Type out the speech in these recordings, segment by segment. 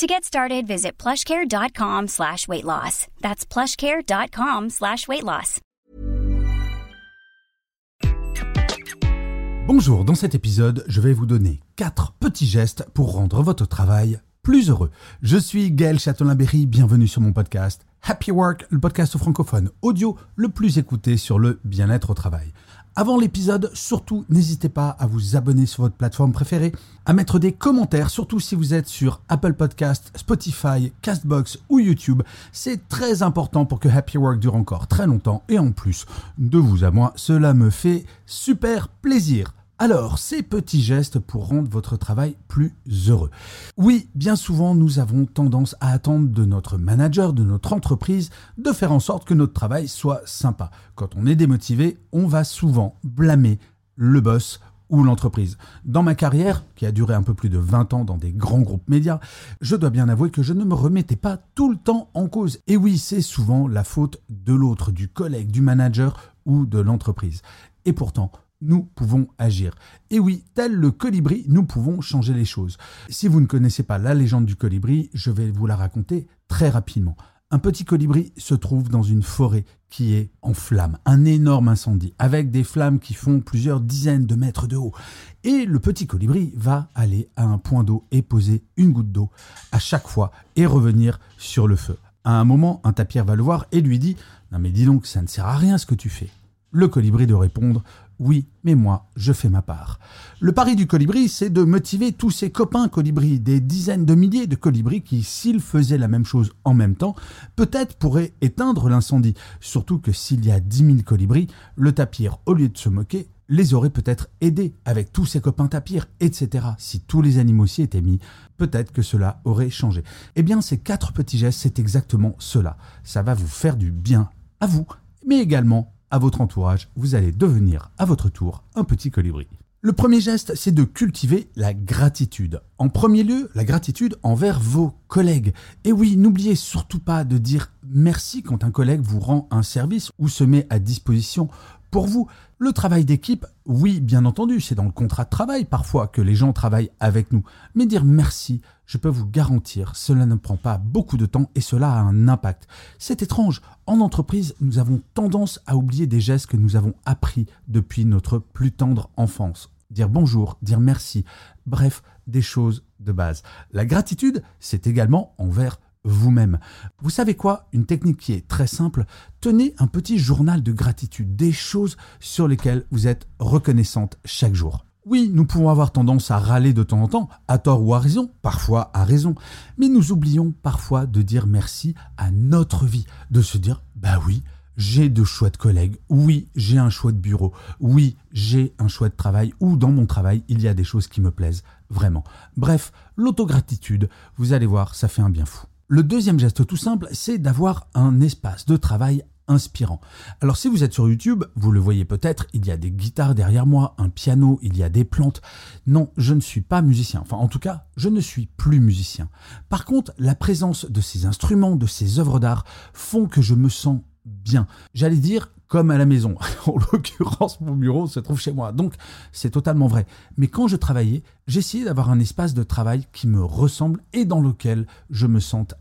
To get started, visit plushcare.com slash weight loss. That's plushcare.com slash weight loss. Bonjour, dans cet épisode, je vais vous donner 4 petits gestes pour rendre votre travail plus heureux. Je suis Gaël Châtelain-Berry, bienvenue sur mon podcast Happy Work, le podcast francophone audio le plus écouté sur le bien-être au travail. Avant l'épisode, surtout n'hésitez pas à vous abonner sur votre plateforme préférée, à mettre des commentaires, surtout si vous êtes sur Apple Podcast, Spotify, Castbox ou YouTube. C'est très important pour que Happy Work dure encore très longtemps et en plus, de vous à moi, cela me fait super plaisir. Alors, ces petits gestes pour rendre votre travail plus heureux. Oui, bien souvent, nous avons tendance à attendre de notre manager, de notre entreprise, de faire en sorte que notre travail soit sympa. Quand on est démotivé, on va souvent blâmer le boss ou l'entreprise. Dans ma carrière, qui a duré un peu plus de 20 ans dans des grands groupes médias, je dois bien avouer que je ne me remettais pas tout le temps en cause. Et oui, c'est souvent la faute de l'autre, du collègue, du manager ou de l'entreprise. Et pourtant, nous pouvons agir. Et oui, tel le colibri, nous pouvons changer les choses. Si vous ne connaissez pas la légende du colibri, je vais vous la raconter très rapidement. Un petit colibri se trouve dans une forêt qui est en flammes, un énorme incendie, avec des flammes qui font plusieurs dizaines de mètres de haut. Et le petit colibri va aller à un point d'eau et poser une goutte d'eau à chaque fois et revenir sur le feu. À un moment, un tapir va le voir et lui dit Non mais dis donc, ça ne sert à rien ce que tu fais. Le colibri de répondre oui, mais moi, je fais ma part. Le pari du colibri, c'est de motiver tous ses copains colibris, des dizaines de milliers de colibris qui, s'ils faisaient la même chose en même temps, peut-être pourraient éteindre l'incendie. Surtout que s'il y a dix mille colibris, le tapir, au lieu de se moquer, les aurait peut-être aidés avec tous ses copains tapirs, etc. Si tous les animaux s'y étaient mis, peut-être que cela aurait changé. Eh bien, ces quatre petits gestes, c'est exactement cela. Ça va vous faire du bien à vous, mais également à votre entourage, vous allez devenir à votre tour un petit colibri. Le premier geste, c'est de cultiver la gratitude. En premier lieu, la gratitude envers vos collègues. Et oui, n'oubliez surtout pas de dire merci quand un collègue vous rend un service ou se met à disposition pour vous. Le travail d'équipe, oui, bien entendu, c'est dans le contrat de travail parfois que les gens travaillent avec nous. Mais dire merci, je peux vous garantir, cela ne prend pas beaucoup de temps et cela a un impact. C'est étrange, en entreprise, nous avons tendance à oublier des gestes que nous avons appris depuis notre plus tendre enfance. Dire bonjour, dire merci, bref, des choses de base. La gratitude, c'est également envers vous-même. Vous savez quoi? Une technique qui est très simple. Tenez un petit journal de gratitude, des choses sur lesquelles vous êtes reconnaissante chaque jour. Oui, nous pouvons avoir tendance à râler de temps en temps, à tort ou à raison, parfois à raison, mais nous oublions parfois de dire merci à notre vie, de se dire bah oui, j'ai de chouettes collègues, oui, j'ai un chouette bureau, oui, j'ai un chouette travail, ou dans mon travail, il y a des choses qui me plaisent vraiment. Bref, l'autogratitude, vous allez voir, ça fait un bien fou. Le deuxième geste tout simple, c'est d'avoir un espace de travail inspirant. Alors si vous êtes sur YouTube, vous le voyez peut-être, il y a des guitares derrière moi, un piano, il y a des plantes. Non, je ne suis pas musicien. Enfin en tout cas, je ne suis plus musicien. Par contre, la présence de ces instruments, de ces œuvres d'art font que je me sens bien. J'allais dire comme à la maison. en l'occurrence, mon bureau se trouve chez moi. Donc, c'est totalement vrai. Mais quand je travaillais, j'essayais d'avoir un espace de travail qui me ressemble et dans lequel je me sente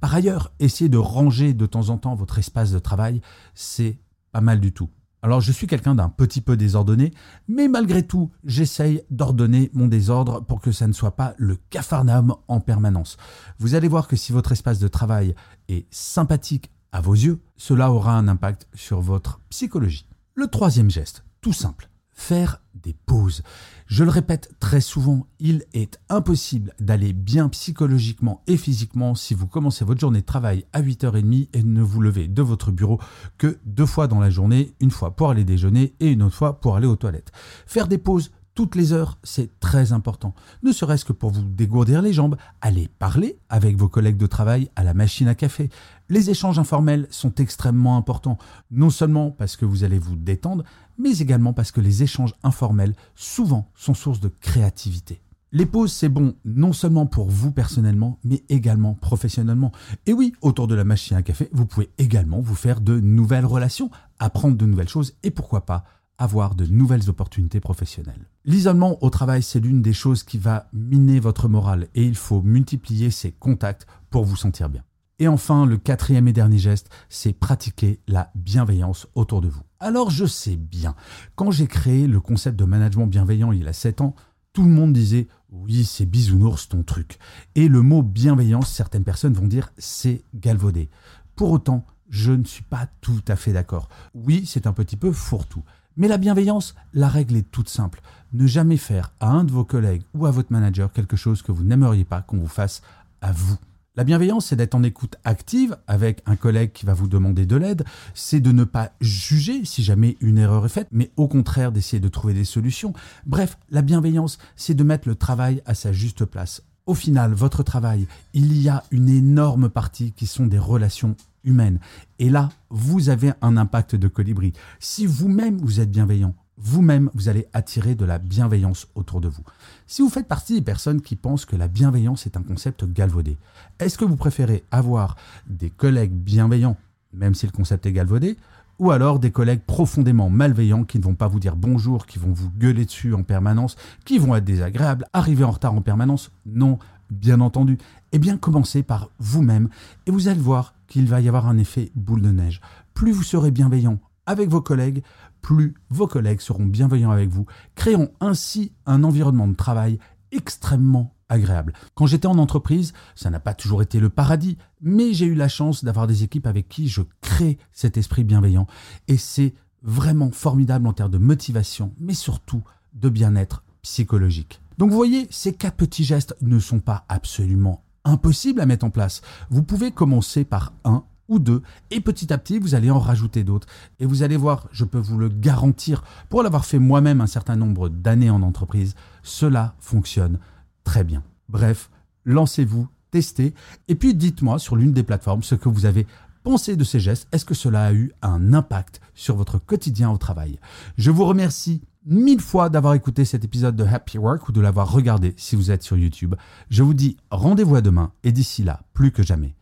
Par ailleurs, essayer de ranger de temps en temps votre espace de travail, c'est pas mal du tout. Alors je suis quelqu'un d'un petit peu désordonné, mais malgré tout, j'essaye d'ordonner mon désordre pour que ça ne soit pas le cafarnaum en permanence. Vous allez voir que si votre espace de travail est sympathique à vos yeux, cela aura un impact sur votre psychologie. Le troisième geste, tout simple, faire des pauses. Je le répète très souvent, il est impossible d'aller bien psychologiquement et physiquement si vous commencez votre journée de travail à 8h30 et ne vous levez de votre bureau que deux fois dans la journée, une fois pour aller déjeuner et une autre fois pour aller aux toilettes. Faire des pauses toutes les heures, c'est très important. Ne serait-ce que pour vous dégourdir les jambes, allez parler avec vos collègues de travail à la machine à café. Les échanges informels sont extrêmement importants, non seulement parce que vous allez vous détendre, mais également parce que les échanges informels souvent sont source de créativité. Les pauses, c'est bon non seulement pour vous personnellement, mais également professionnellement. Et oui, autour de la machine à café, vous pouvez également vous faire de nouvelles relations, apprendre de nouvelles choses et pourquoi pas avoir de nouvelles opportunités professionnelles. L'isolement au travail, c'est l'une des choses qui va miner votre morale et il faut multiplier ses contacts pour vous sentir bien. Et enfin, le quatrième et dernier geste, c'est pratiquer la bienveillance autour de vous. Alors je sais bien, quand j'ai créé le concept de management bienveillant il y a 7 ans, tout le monde disait oui, c'est bisounours ton truc. Et le mot bienveillance, certaines personnes vont dire c'est galvaudé. Pour autant, je ne suis pas tout à fait d'accord. Oui, c'est un petit peu fourre-tout. Mais la bienveillance, la règle est toute simple. Ne jamais faire à un de vos collègues ou à votre manager quelque chose que vous n'aimeriez pas qu'on vous fasse à vous. La bienveillance, c'est d'être en écoute active avec un collègue qui va vous demander de l'aide, c'est de ne pas juger si jamais une erreur est faite, mais au contraire d'essayer de trouver des solutions. Bref, la bienveillance, c'est de mettre le travail à sa juste place. Au final, votre travail, il y a une énorme partie qui sont des relations humaines. Et là, vous avez un impact de colibri. Si vous-même vous êtes bienveillant, vous-même, vous allez attirer de la bienveillance autour de vous. Si vous faites partie des personnes qui pensent que la bienveillance est un concept galvaudé, est-ce que vous préférez avoir des collègues bienveillants, même si le concept est galvaudé, ou alors des collègues profondément malveillants qui ne vont pas vous dire bonjour, qui vont vous gueuler dessus en permanence, qui vont être désagréables, arriver en retard en permanence? Non, bien entendu. Eh bien, commencez par vous-même et vous allez voir qu'il va y avoir un effet boule de neige. Plus vous serez bienveillant avec vos collègues, plus vos collègues seront bienveillants avec vous, créant ainsi un environnement de travail extrêmement agréable. Quand j'étais en entreprise, ça n'a pas toujours été le paradis, mais j'ai eu la chance d'avoir des équipes avec qui je crée cet esprit bienveillant et c'est vraiment formidable en termes de motivation, mais surtout de bien-être psychologique. Donc vous voyez, ces quatre petits gestes ne sont pas absolument impossibles à mettre en place. Vous pouvez commencer par un ou deux, et petit à petit, vous allez en rajouter d'autres. Et vous allez voir, je peux vous le garantir, pour l'avoir fait moi-même un certain nombre d'années en entreprise, cela fonctionne très bien. Bref, lancez-vous, testez, et puis dites-moi sur l'une des plateformes ce que vous avez pensé de ces gestes. Est-ce que cela a eu un impact sur votre quotidien au travail? Je vous remercie mille fois d'avoir écouté cet épisode de Happy Work ou de l'avoir regardé si vous êtes sur YouTube. Je vous dis rendez-vous à demain, et d'ici là, plus que jamais,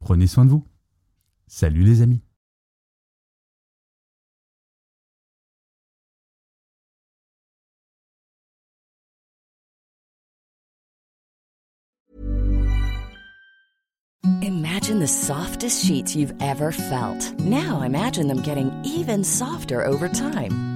prenez soin de vous. Salut les amis Imagine the softest sheets you've ever felt. Now imagine them getting even softer over time.